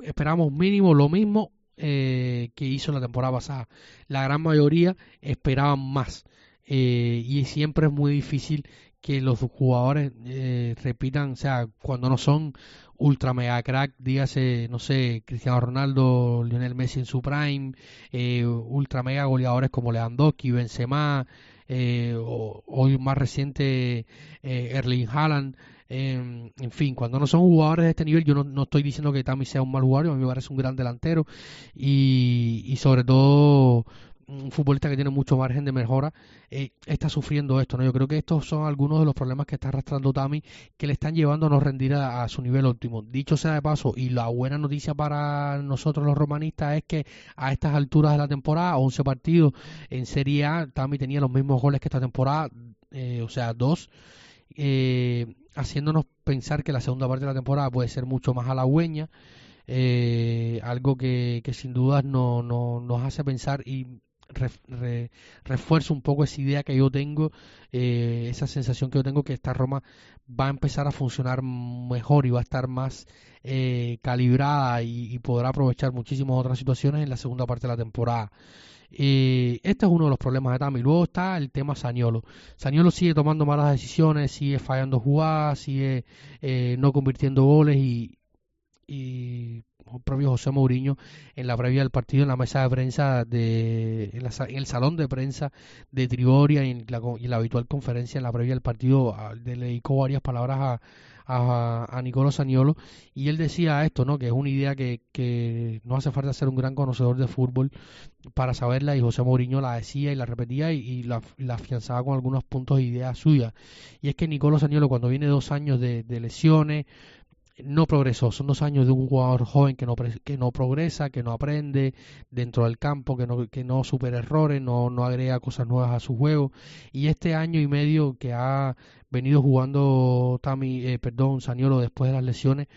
Esperamos mínimo lo mismo eh, que hizo la temporada pasada. La gran mayoría esperaban más. Eh, y siempre es muy difícil que los jugadores eh, repitan, o sea, cuando no son ultra mega crack, dígase, no sé, Cristiano Ronaldo, Lionel Messi en su prime, eh, ultra mega goleadores como Lewandowski, Benzema, eh, o, hoy más reciente Erling Haaland, en fin, cuando no son jugadores de este nivel, yo no, estoy diciendo que Tami sea un mal jugador, a mí me parece un gran delantero y, y sobre todo un futbolista que tiene mucho margen de mejora, eh, está sufriendo esto. ¿no? Yo creo que estos son algunos de los problemas que está arrastrando Tami que le están llevando a no rendir a, su nivel óptimo. Dicho sea de paso, y la buena noticia para nosotros los romanistas es que a estas alturas de la temporada, 11 partidos en Serie A, Tami tenía los mismos goles que esta temporada, eh, o sea, dos. Eh, haciéndonos pensar que la segunda parte de la temporada puede ser mucho más halagüeña, eh, algo que, que sin dudas no, no, nos hace pensar y refuerzo un poco esa idea que yo tengo, eh, esa sensación que yo tengo que esta Roma va a empezar a funcionar mejor y va a estar más eh, calibrada y, podrá aprovechar muchísimas otras situaciones en la segunda parte de la temporada. Eh, este es uno de los problemas de Tami. Luego está el tema Saniolo. Saniolo sigue tomando malas decisiones, sigue fallando jugadas, sigue no convirtiendo goles y, y propio José Mourinho en la previa del partido en la mesa de prensa de en, el salón de prensa de Trigoria y en, la, la habitual conferencia en la previa del partido le dedicó varias palabras a, a, a Nicolò Saniolo y él decía esto, ¿no? Que es una idea que, que no hace falta ser un gran conocedor de fútbol para saberla y José Mourinho la decía y la repetía y, la, la, afianzaba con algunos puntos de idea suyas. Y es que Nicolò Saniolo cuando viene dos años de, de lesiones, no progresó. Son dos años de un jugador joven que no, que no progresa, que no aprende dentro del campo, que no, que no supera errores, no, no agrega cosas nuevas a su juego. Y este año y medio que ha venido jugando Tami, eh, perdón, Saniolo después de las lesiones,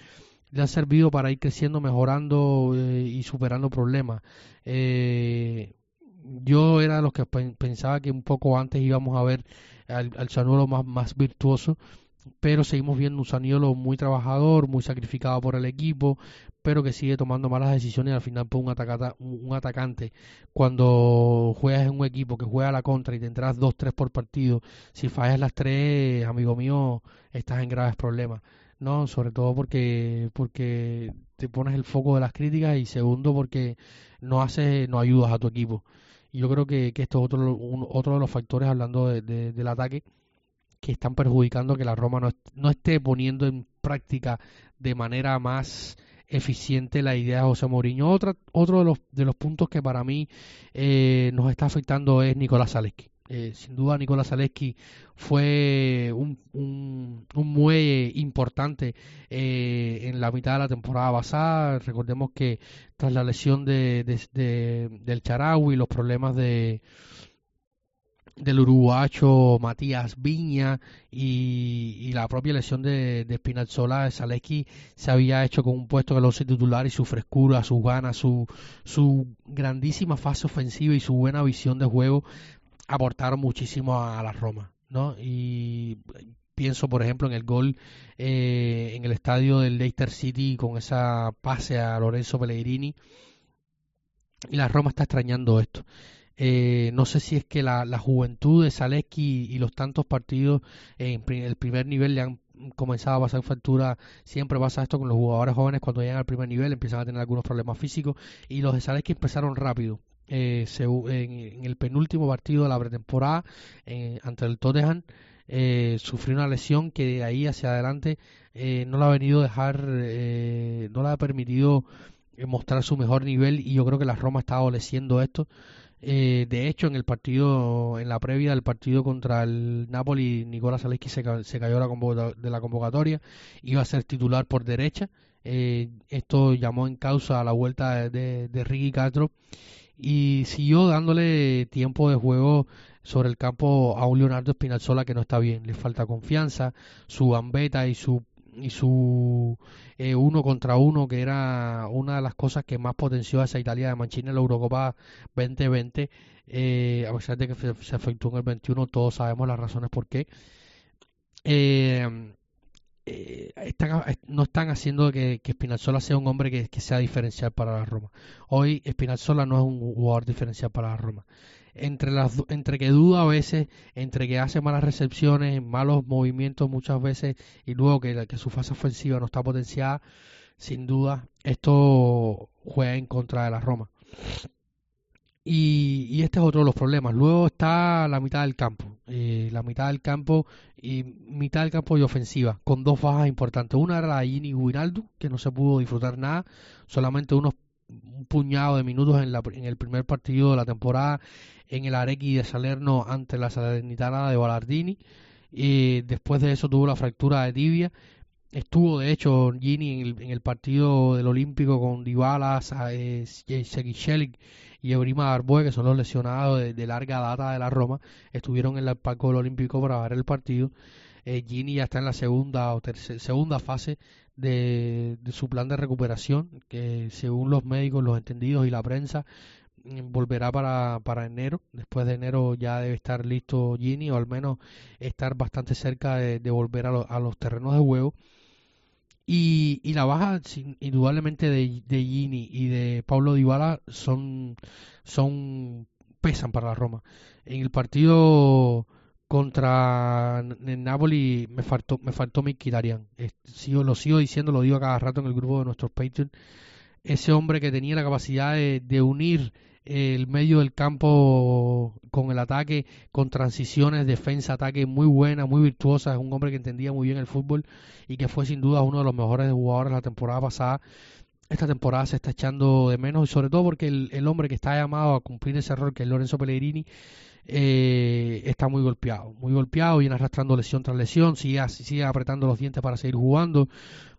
le ha servido para ir creciendo, mejorando eh, y superando problemas. Eh, yo era de los que pensaba que un poco antes íbamos a ver al, al Saniolo más, más virtuoso pero seguimos viendo un Saniolo muy trabajador, muy sacrificado por el equipo, pero que sigue tomando malas decisiones y al final pues un, atacata, un atacante cuando juegas en un equipo que juega a la contra y tendrás dos, tres por partido, si fallas las tres, amigo mío, estás en graves problemas. No, sobre todo porque porque te pones el foco de las críticas y segundo porque no haces, no ayudas a tu equipo. Y yo creo que, que esto es otro, otro de los factores hablando de, del ataque que están perjudicando que la Roma no, no esté poniendo en práctica de manera más eficiente la idea de José Mourinho. Otra, otro de los, de los puntos que para mí eh, nos está afectando es Nicolás Zaleski. Eh, sin duda Nicolás Zaleski fue un, un, muelle importante eh, en la mitad de la temporada pasada. Recordemos que tras la lesión de, de, del Charaui, los problemas de del uruguayo Matías Viña y, la propia lesión de, de Spinazzola, se había hecho con un puesto que lo hace titular y su frescura, sus ganas, su, su grandísima fase ofensiva y su buena visión de juego aportaron muchísimo a, la Roma, ¿no? Y pienso, por ejemplo, en el gol eh, en el estadio del Leicester City con esa pase a Lorenzo Pellegrini. Y la Roma está extrañando esto. Eh, no sé si es que la, juventud de Zaleski y, los tantos partidos en el primer nivel le han comenzado a pasar factura. Siempre pasa esto con los jugadores jóvenes cuando llegan al primer nivel, empiezan a tener algunos problemas físicos. Y los de Zaleski empezaron rápido. Eh, en, el penúltimo partido de la pretemporada eh, ante el Tottenham eh, sufrió una lesión que de ahí hacia adelante no la ha venido dejar, no le ha permitido mostrar su mejor nivel y yo creo que la Roma está adoleciendo esto. Eh, de hecho, en el partido, en la previa del partido contra el Napoli, Nicolás Zaleski se, cayó de la convocatoria, iba a ser titular por derecha. Eh, esto llamó en causa a la vuelta de, de Ricky Castro y siguió dándole tiempo de juego sobre el campo a un Leonardo Spinazzola que no está bien, le falta confianza, su gambeta y su y su eh, uno contra uno, que era una de las cosas que más potenció a esa Italia de Mancini en la Eurocopa 2020, eh, a pesar de que se, efectuó en el 21, todos sabemos las razones por qué. Eh, eh, no están haciendo que, que Spinazzola sea un hombre que, que, sea diferencial para la Roma. Hoy Spinazzola no es un jugador diferencial para la Roma entre, las, entre que duda a veces, entre que hace malas recepciones, malos movimientos muchas veces y luego que, que su fase ofensiva no está potenciada, sin duda esto juega en contra de la Roma. Y, y, este es otro de los problemas. Luego está la mitad del campo. Eh, la mitad del campo y mitad del campo y ofensiva, con dos bajas importantes. Una era la de Gini Guinaldo, que no se pudo disfrutar nada, solamente unos un puñado de minutos en, la, en el primer partido de la temporada en el Arequi de Salerno ante la Salernitana de Ballardini. Y después de eso tuvo la fractura de tibia. Estuvo, de hecho, Gini en el, partido del Olímpico con Dybala, eh, y Ebrima Darboe, que son los lesionados de, larga data de la Roma. Estuvieron en el palco del Olímpico para ver el partido. Eh, Gini ya está en la segunda o segunda fase de, su plan de recuperación, que según los médicos, los entendidos y la prensa, volverá para, para enero. Después de enero ya debe estar listo Gini o al menos estar bastante cerca de, volver a, a, los terrenos de juego. Y, y la baja indudablemente de, de Gini y de Pablo Dybala son, son pesan para la Roma. En el partido contra el Napoli me faltó me faltó Mkhitaryan. Sigo, lo sigo diciendo, lo digo cada rato en el grupo de nuestros Patreon. Ese hombre que tenía la capacidad de, de unir el medio del campo con el ataque, con transiciones, defensa, ataque muy buena, muy virtuosa. Es un hombre que entendía muy bien el fútbol y que fue sin duda uno de los mejores jugadores la temporada pasada. Esta temporada se está echando de menos y sobre todo porque el, hombre que está llamado a cumplir ese rol, que es Lorenzo Pellegrini, eh, está muy golpeado, muy golpeado, viene arrastrando lesión tras lesión, sigue, sigue apretando los dientes para seguir jugando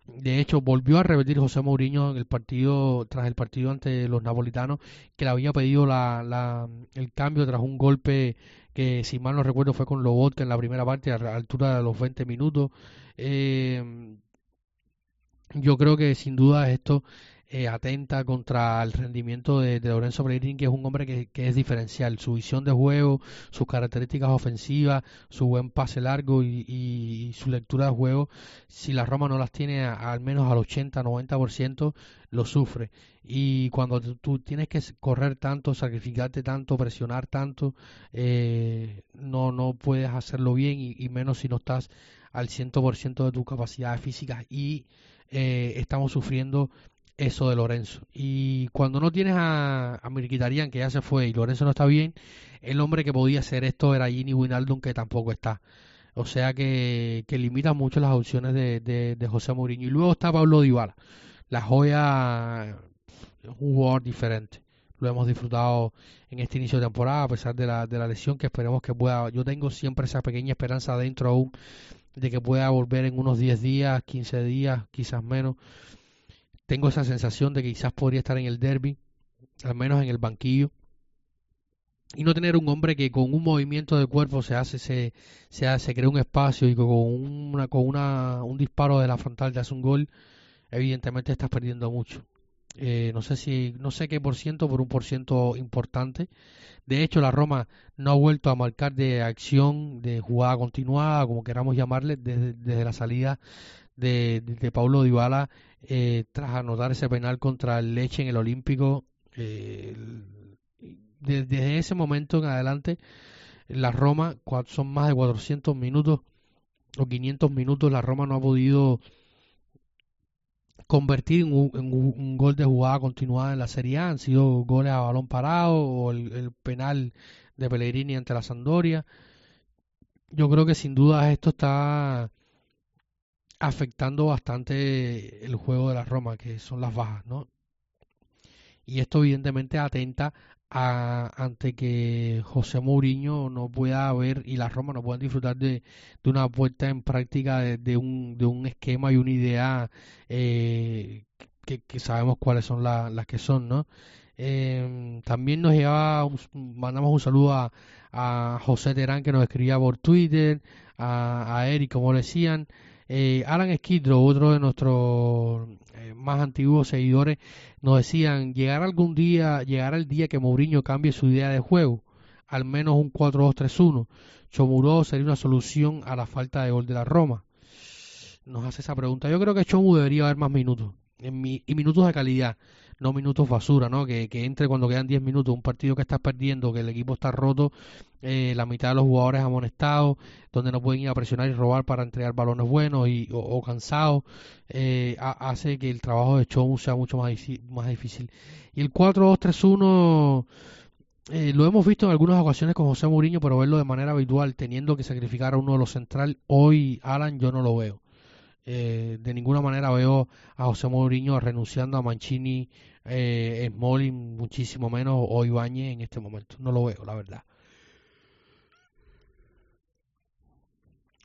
De hecho, volvió a repetir José Mourinho en el partido, tras el partido ante los napolitanos, que le había pedido la, la, el cambio tras un golpe que, si mal no recuerdo, fue con Lobotka en la primera parte, a la altura de los 20 minutos. Eh, yo creo que sin duda esto eh, atenta contra el rendimiento de, Lorenzo Pellegrini, que es un hombre que, es diferencial. Su visión de juego, sus características ofensivas, su buen pase largo y, su lectura de juego, si la Roma no las tiene al menos al 80-90%, lo sufre. Y cuando tú tienes que correr tanto, sacrificarte tanto, presionar tanto, eh, no, no puedes hacerlo bien y, mimenos si no estás al 100% de tus capacidades físicas y eh, estamos sufriendo eso de Lorenzo. Y cuando no tienes a, a Mirquitarian, que ya se fue, y Lorenzo no está bien, el hombre que podía hacer esto era Gini Winaldum, que tampoco está. O sea que, que limita mucho las opciones de, de, José Mourinho. Y luego está Pablo Dybala. La joya es un jugador diferente. Lo hemos disfrutado en este inicio de temporada, a pesar de la, de la lesión, que esperemos que pueda. Yo tengo siempre esa pequeña esperanza dentro aún de que pueda volver en unos 10 días, 15 días, quizás menos tengo esa sensación de que quizás podría estar en el derby, al menos en el banquillo, y no tener un hombre que con un movimiento de cuerpo se hace, se, se, hace, crea un espacio y con una, con una, un disparo de la frontal te hace un gol, evidentemente estás perdiendo mucho. Eh, no sé si, no sé qué por ciento, por un por ciento importante. De hecho, la Roma no ha vuelto a marcar de acción, de jugada continuada, como queramos llamarle, desde, desde la salida de, de Paulo Dybala eh, tras anotar ese penal contra el Leche en el Olímpico. Eh, desde ese momento en adelante, la Roma son más de 400 minutos o 500 minutos. La Roma no ha podido convertir en un, gol de jugada continuada en la Serie A. Han sido goles a balón parado o el, el penal de Pellegrini ante la Sandoria. Yo creo que sin duda esto está afectando bastante el juego de la Roma, que son las bajas, ¿no? Y esto evidentemente atenta a, ante que José Mourinho no pueda ver y la Roma no puedan disfrutar de, de una puesta en práctica de, un, de un esquema y una idea eh, que, que, sabemos cuáles son las que son, ¿no? Eh, también nos lleva, mandamos un saludo a, a José Terán que nos escribía por Twitter, a, a Eric, como le decían, eh, Alan Skidrow, otro de nuestros eh, más antiguos seguidores, nos decían, llegar algún día, llegar el día que Mourinho cambie su idea de juego, al menos un 4-2-3-1. Chomuro sería una solución a la falta de gol de la Roma. Nos hace esa pregunta. Yo creo que Chomu debería haber más minutos, y minutos de calidad no minutos basura, ¿no? Que, que entre cuando quedan 10 minutos, un partido que estás perdiendo, que el equipo está roto, eh, la mitad de los jugadores amonestados, donde no pueden ir a presionar y robar para entregar balones buenos y, o, cansados, eh, hace que el trabajo de Chou sea mucho más, más difícil. Y el 4-2-3-1... Eh, lo hemos visto en algunas ocasiones con José Mourinho, pero verlo de manera habitual, teniendo que sacrificar a uno de los central, hoy Alan yo no lo veo. Eh, de ninguna manera veo a José Mourinho renunciando a Mancini, eh, Smalling, muchísimo menos, o Ibañez en este momento. No lo veo, la verdad.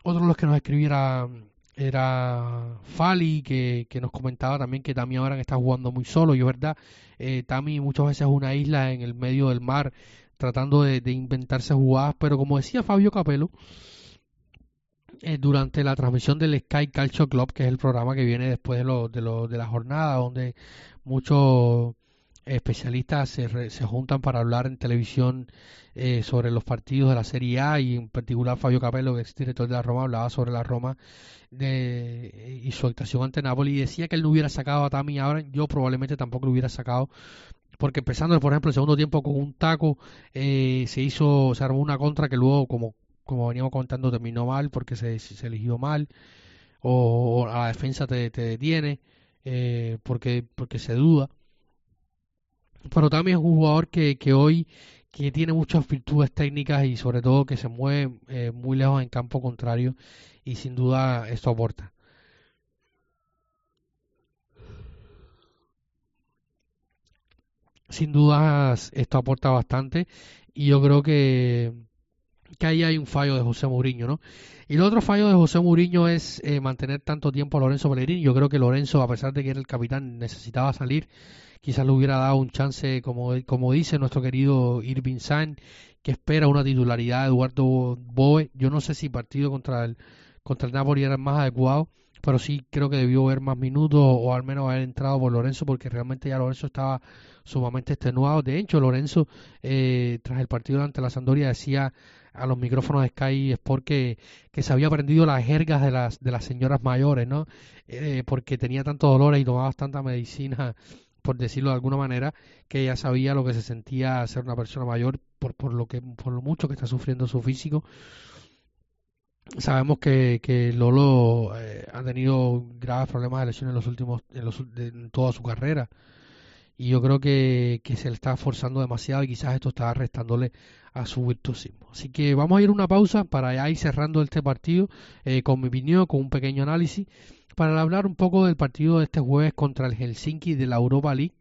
Otro de los que nos escribiera era Fali, que, que, nos comentaba también que Tami ahora está jugando muy solo, y es verdad, eh, Tami muchas veces es una isla en el medio del mar tratando de, de inventarse jugadas, pero como decía Fabio Capello, eh, durante la transmisión del Sky Calcio Club, que es el programa que viene después de, lo, de, lo, de la jornada, donde muchos especialistas se, se juntan para hablar en televisión eh, sobre los partidos de la Serie A y en particular Fabio Capello, ex director de la Roma, hablaba sobre la Roma de, y su actuación ante Napoli y decía que él no hubiera sacado a Tami ahora, yo probablemente tampoco lo hubiera sacado porque empezando por ejemplo el segundo tiempo con un taco eh, se hizo, se armó una contra que luego como como veníamos contando, terminó mal porque se, eligió mal, o, a la defensa te, detiene eh, porque, porque se duda. Pero también es un jugador que, que hoy que tiene muchas virtudes técnicas y sobre todo que se mueve eh, muy lejos en campo contrario y sin duda esto aporta. Sin dudas esto aporta bastante y yo creo que que ahí hay un fallo de José Mourinho, ¿no? Y el otro fallo de José Mourinho es eh, mantener tanto tiempo a Lorenzo Pellegrini. Yo creo que Lorenzo, a pesar de que era el capitán, necesitaba salir. Quizás le hubiera dado un chance, como, como dice nuestro querido Irving Sainz, que espera una titularidad de Eduardo Boe. Yo no sé si partido contra el, contra el Napoli era más adecuado, pero sí creo que debió haber más minutos o al menos haber entrado por Lorenzo, porque realmente ya Lorenzo estaba sumamente extenuado. De hecho, Lorenzo, eh, tras el partido ante la Sandoria, decía a los micrófonos de Sky Sport que, que se había aprendido las jergas de las, de las señoras mayores, ¿no? Eh, porque tenía tantos dolores y tomaba tanta medicina, por decirlo de alguna manera, que ya sabía lo que se sentía ser una persona mayor por, por, lo, que, por lo mucho que está sufriendo su físico. Sabemos que, que Lolo eh, ha tenido graves problemas de lesiones en los últimos, en, los, en toda su carrera y yo creo que, se le está forzando demasiado y quizás esto está restándole a su virtuosismo. Así que vamos a ir a una pausa para ir cerrando este partido eh, con mi opinión, con un pequeño análisis, para hablar un poco del partido de este jueves contra el Helsinki de la Europa League,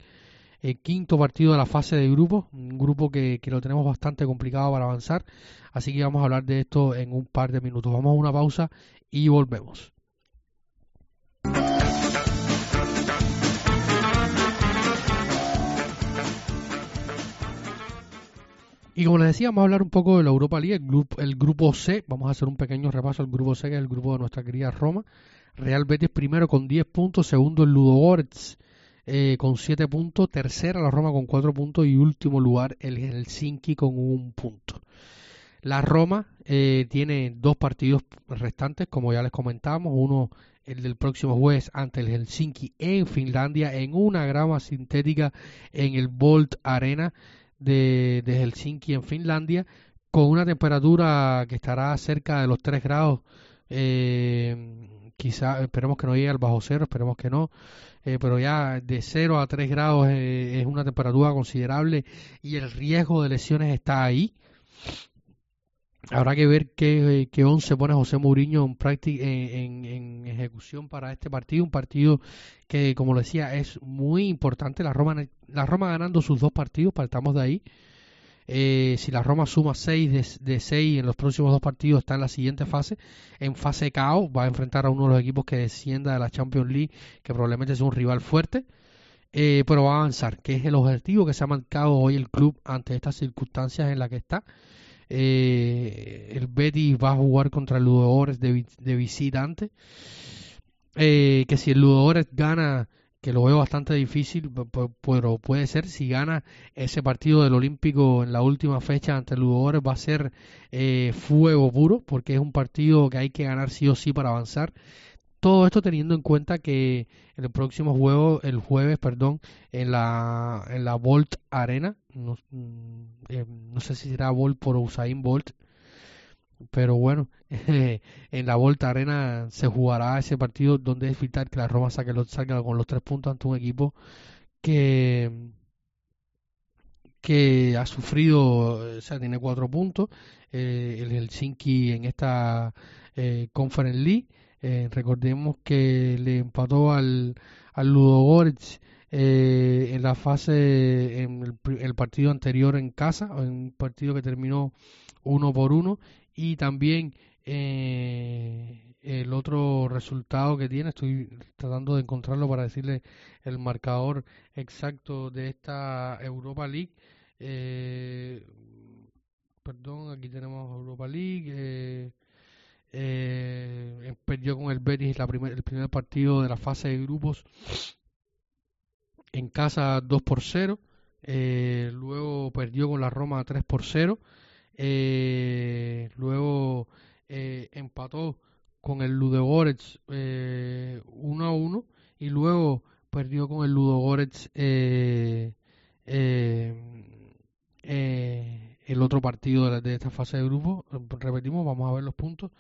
el quinto partido de la fase de grupo, un grupo que, que lo tenemos bastante complicado para avanzar, así que vamos a hablar de esto en un par de minutos. Vamos a una pausa y volvemos. Y como les decía, vamos a hablar un poco de la Europa League, el grupo, el grupo C. Vamos a hacer un pequeño repaso al grupo C, que es el grupo de nuestra querida Roma. Real Betis primero con 10 puntos, segundo el Ludo eh, con 7 puntos, tercera la Roma con 4 puntos y último lugar el Helsinki con un punto. La Roma eh, tiene dos partidos restantes, como ya les comentábamos, uno el del próximo jueves ante el Helsinki en Finlandia en una grama sintética en el Bolt Arena de, Helsinki en Finlandia con una temperatura que estará cerca de los 3 grados. Eh, quizá esperemos que no llegue al bajo cero, esperemos que no. Eh, pero ya de 0 a 3 grados eh, es una temperatura considerable y el riesgo de lesiones está ahí. Habrá que ver qué, qué once pone José Mourinho en, práctica, en, ejecución para este partido. Un partido que, como decía, es muy importante. La Roma, la Roma ganando sus dos partidos, partamos de ahí. Eh, si la Roma suma 6 de, 6 en los próximos dos partidos, está en la siguiente fase. En fase caos, va a enfrentar a uno de los equipos que descienda de la Champions League, que probablemente es un rival fuerte. Eh, pero va a avanzar, que es el objetivo que se ha marcado hoy el club ante estas circunstancias en las que está. Eh, el Betis va a jugar contra el Ludogorets de, de visitante. Eh, que si el Ludogorets gana, que lo veo bastante difícil, pero puede ser, si gana ese partido del Olímpico en la última fecha ante el Ludogorets va a ser eh, fuego puro, porque es un partido que hay que ganar sí o sí para avanzar. Todo esto teniendo en cuenta que en el próximo juego, el jueves, perdón, en la, en la Volt Arena, no, mm, eh, no sé si será Volt por Usain Bolt, pero bueno, [laughs] en la Volt Arena se jugará ese partido donde es vital que la Roma saque los, salga con los tres puntos ante un equipo que que ha sufrido, o sea, tiene cuatro puntos, eh, el Helsinki en esta eh, Conference League eh, recordemos que le empató al, al Ludogorets eh, en la fase, en el, partido anterior en casa, en un partido que terminó uno por uno, y también eh, el otro resultado que tiene, estoy tratando de encontrarlo para decirle el marcador exacto de esta Europa League. perdón, aquí tenemos Europa League. Eh, perdió con el Betis la primer, el primer partido de la fase de grupos en casa 2 por 0. Eh, luego perdió con la Roma 3 por 0. Eh, luego eh, empató con el Ludogorets 1 a 1. Y luego perdió con el Ludogorets el otro partido de, de, esta fase de grupo. Repetimos, vamos a ver los puntos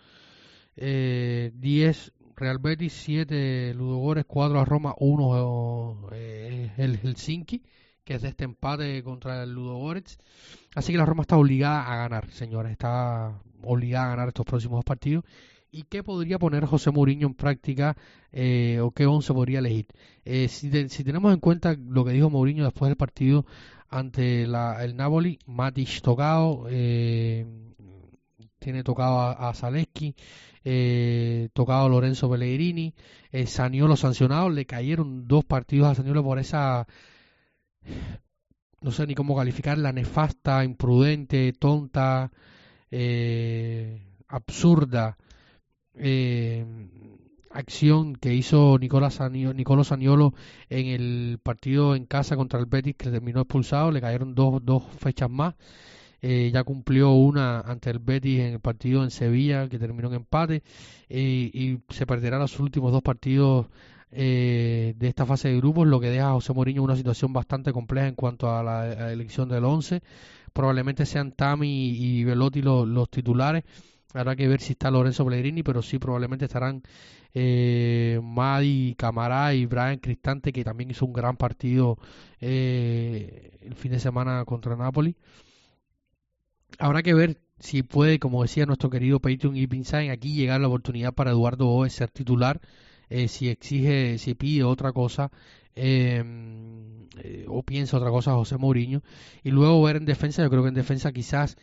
eh, 10 Real Betis, 7 Ludogores, 4 a Roma, 1 eh, el Helsinki, que es de este empate contra el Ludogorets. Así que la Roma está obligada a ganar, señores, está obligada a ganar estos próximos dos partidos. ¿Y qué podría poner José Mourinho en práctica eh, o qué once podría elegir? Eh, si, si, tenemos en cuenta lo que dijo Mourinho después del partido ante la, el Napoli, Matic tocado, eh, tiene tocado a, Zaleski, eh, tocado a Lorenzo Pellegrini, eh, Saniolo sancionado, le cayeron dos partidos a Saniolo por esa, no sé ni cómo calificar, la nefasta, imprudente, tonta, eh, absurda. Eh, acción que hizo Nicolás Nicolo Saniolo en el partido en casa contra el Betis que terminó expulsado, le cayeron dos, dos fechas más. Eh, ya cumplió una ante el Betis en el partido en Sevilla que terminó en empate eh, y se perderá los últimos dos partidos eh, de esta fase de grupos, lo que deja a José Mourinho una situación bastante compleja en cuanto a la, elección del 11. Probablemente sean Tami y Velotti los, los titulares. Habrá que ver si está Lorenzo Pellegrini, pero sí probablemente estarán eh, Madi Camará y Brian Cristante, que también hizo un gran partido eh, el fin de semana contra Napoli. Habrá que ver si puede, como decía nuestro querido Patreon y Pinsain, aquí llegar la oportunidad para Eduardo Oe ser titular, eh, si exige, si pide otra cosa, em, eh, o piensa otra cosa José Mourinho, y luego ver en defensa, yo creo que en defensa quizás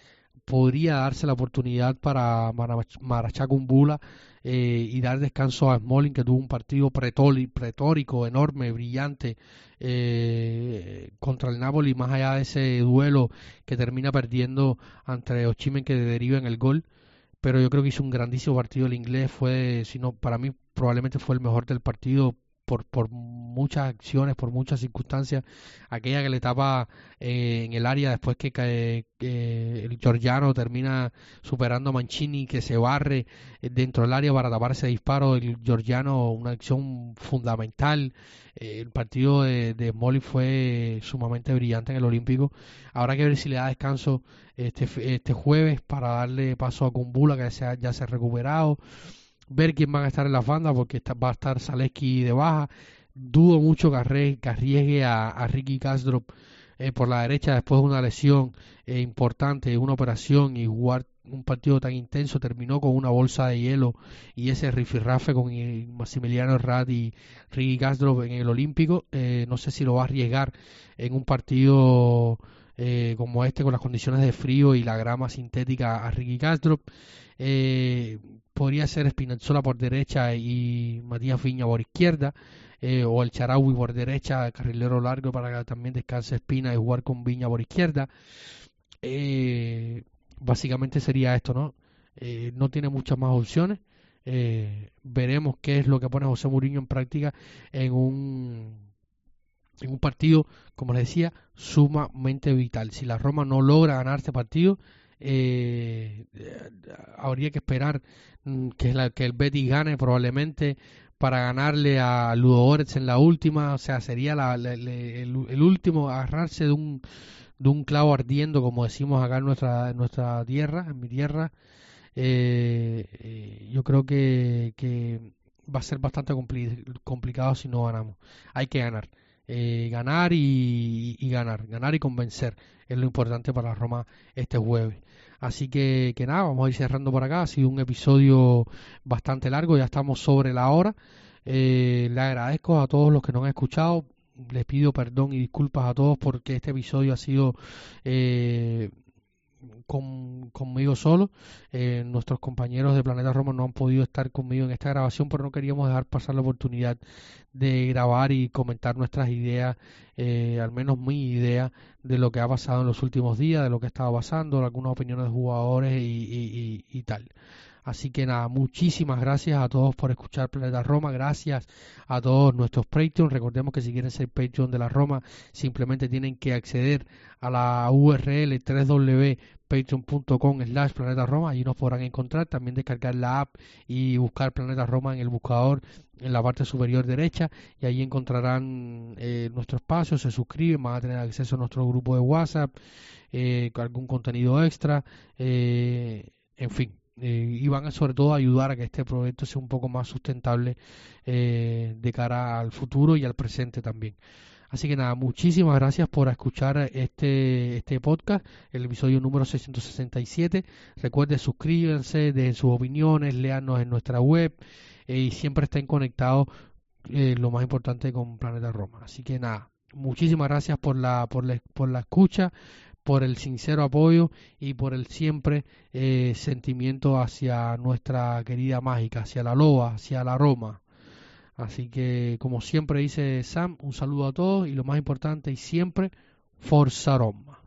podría darse la oportunidad para Marachacumbula eh, y dar descanso a Smolin, que tuvo un partido pretórico, enorme, brillante eh, contra el Napoli, más allá de ese duelo que termina perdiendo ante Ochimen que deriva en el gol. Pero yo creo que hizo un grandísimo partido el inglés, fue, si no, para mí probablemente fue el mejor del partido por, por muchas acciones, por muchas circunstancias, aquella que le tapa eh, en el área después que, el georgiano termina superando a Mancini, que se barre eh, dentro del área para tapar ese disparo, el georgiano, una acción fundamental. Eh, el partido de, de Molly fue sumamente brillante en el Olímpico. Habrá que ver si le da descanso este, este jueves para darle paso a Kumbula, que ya se ha recuperado ver quién van a estar en las bandas porque va a estar Zaleski de baja. Dudo mucho que, arriesgue a, Ricky Castro eh, por la derecha después de una lesión eh, importante, una operación y un partido tan intenso. Terminó con una bolsa de hielo y ese rifirrafe con Massimiliano Rat y Ricky Castro en el Olímpico. Eh, no sé si lo va a arriesgar en un partido eh, como este con las condiciones de frío y la grama sintética a Ricky Castro. Eh, podría ser Spinazzola por derecha y Matías Viña por izquierda. Eh, o el Charaui por derecha, carrilero largo para que también descanse Espina y jugar con Viña por izquierda. básicamente sería esto, ¿no? no tiene muchas más opciones. veremos qué es lo que pone José Mourinho en práctica en un en un partido, como les decía, sumamente vital. Si la Roma no logra ganar este partido, eh, habría que esperar mm, que, la, que el Betis gane probablemente para ganarle a Ludo Orez en la última, o sea, sería el, último agarrarse de un, clavo ardiendo, como decimos acá en nuestra, nuestra tierra, en mi tierra. Eh, eh, yo creo que, va a ser bastante complicado si no ganamos. Hay que ganar. Eh, ganar y, ganar, ganar y convencer es lo importante para Roma este jueves. Así que, que nada, vamos a ir cerrando por acá. Ha sido un episodio bastante largo, ya estamos sobre la hora. Eh, le agradezco a todos los que nos han escuchado. Les pido perdón y disculpas a todos porque este episodio ha sido eh, con, conmigo solo. Eh, nuestros compañeros de Planeta Roma no han podido estar conmigo en esta grabación, pero no queríamos dejar pasar la oportunidad de grabar y comentar nuestras ideas, eh, al menos mi idea de lo que ha pasado en los últimos días, de lo que estaba pasando, algunas opiniones de jugadores y, y tal. Así que nada, muchísimas gracias a todos por escuchar Planeta Roma, gracias a todos nuestros Patreon. Recordemos que si quieren ser Patreon de la Roma, simplemente tienen que acceder a la URL www.patreon.com slash Planeta Roma, allí nos podrán encontrar, también descargar la app y buscar Planeta Roma en el buscador en la parte superior derecha. Y allí encontrarán eh, nuestro espacio, se suscriben, van a tener acceso a nuestro grupo de WhatsApp, eh, algún contenido extra, eh, en fin, eh, y van a sobre todo ayudar a que este proyecto sea un poco más sustentable eh, de cara al futuro y al presente también. Así que nada, muchísimas gracias por escuchar este, este podcast, el episodio número 667. Recuerden suscríbanse, den sus opiniones, leanos en nuestra web eh, y siempre estén conectados, lo más importante, con Planeta Roma. Así que nada, muchísimas gracias por la, por la, por la escucha por el sincero apoyo y por el siempre eh, sentimiento hacia nuestra querida mágica, hacia la loba, hacia la Roma. Así que, como siempre dice Sam, un saludo a todos y lo más importante y siempre, Forza Roma.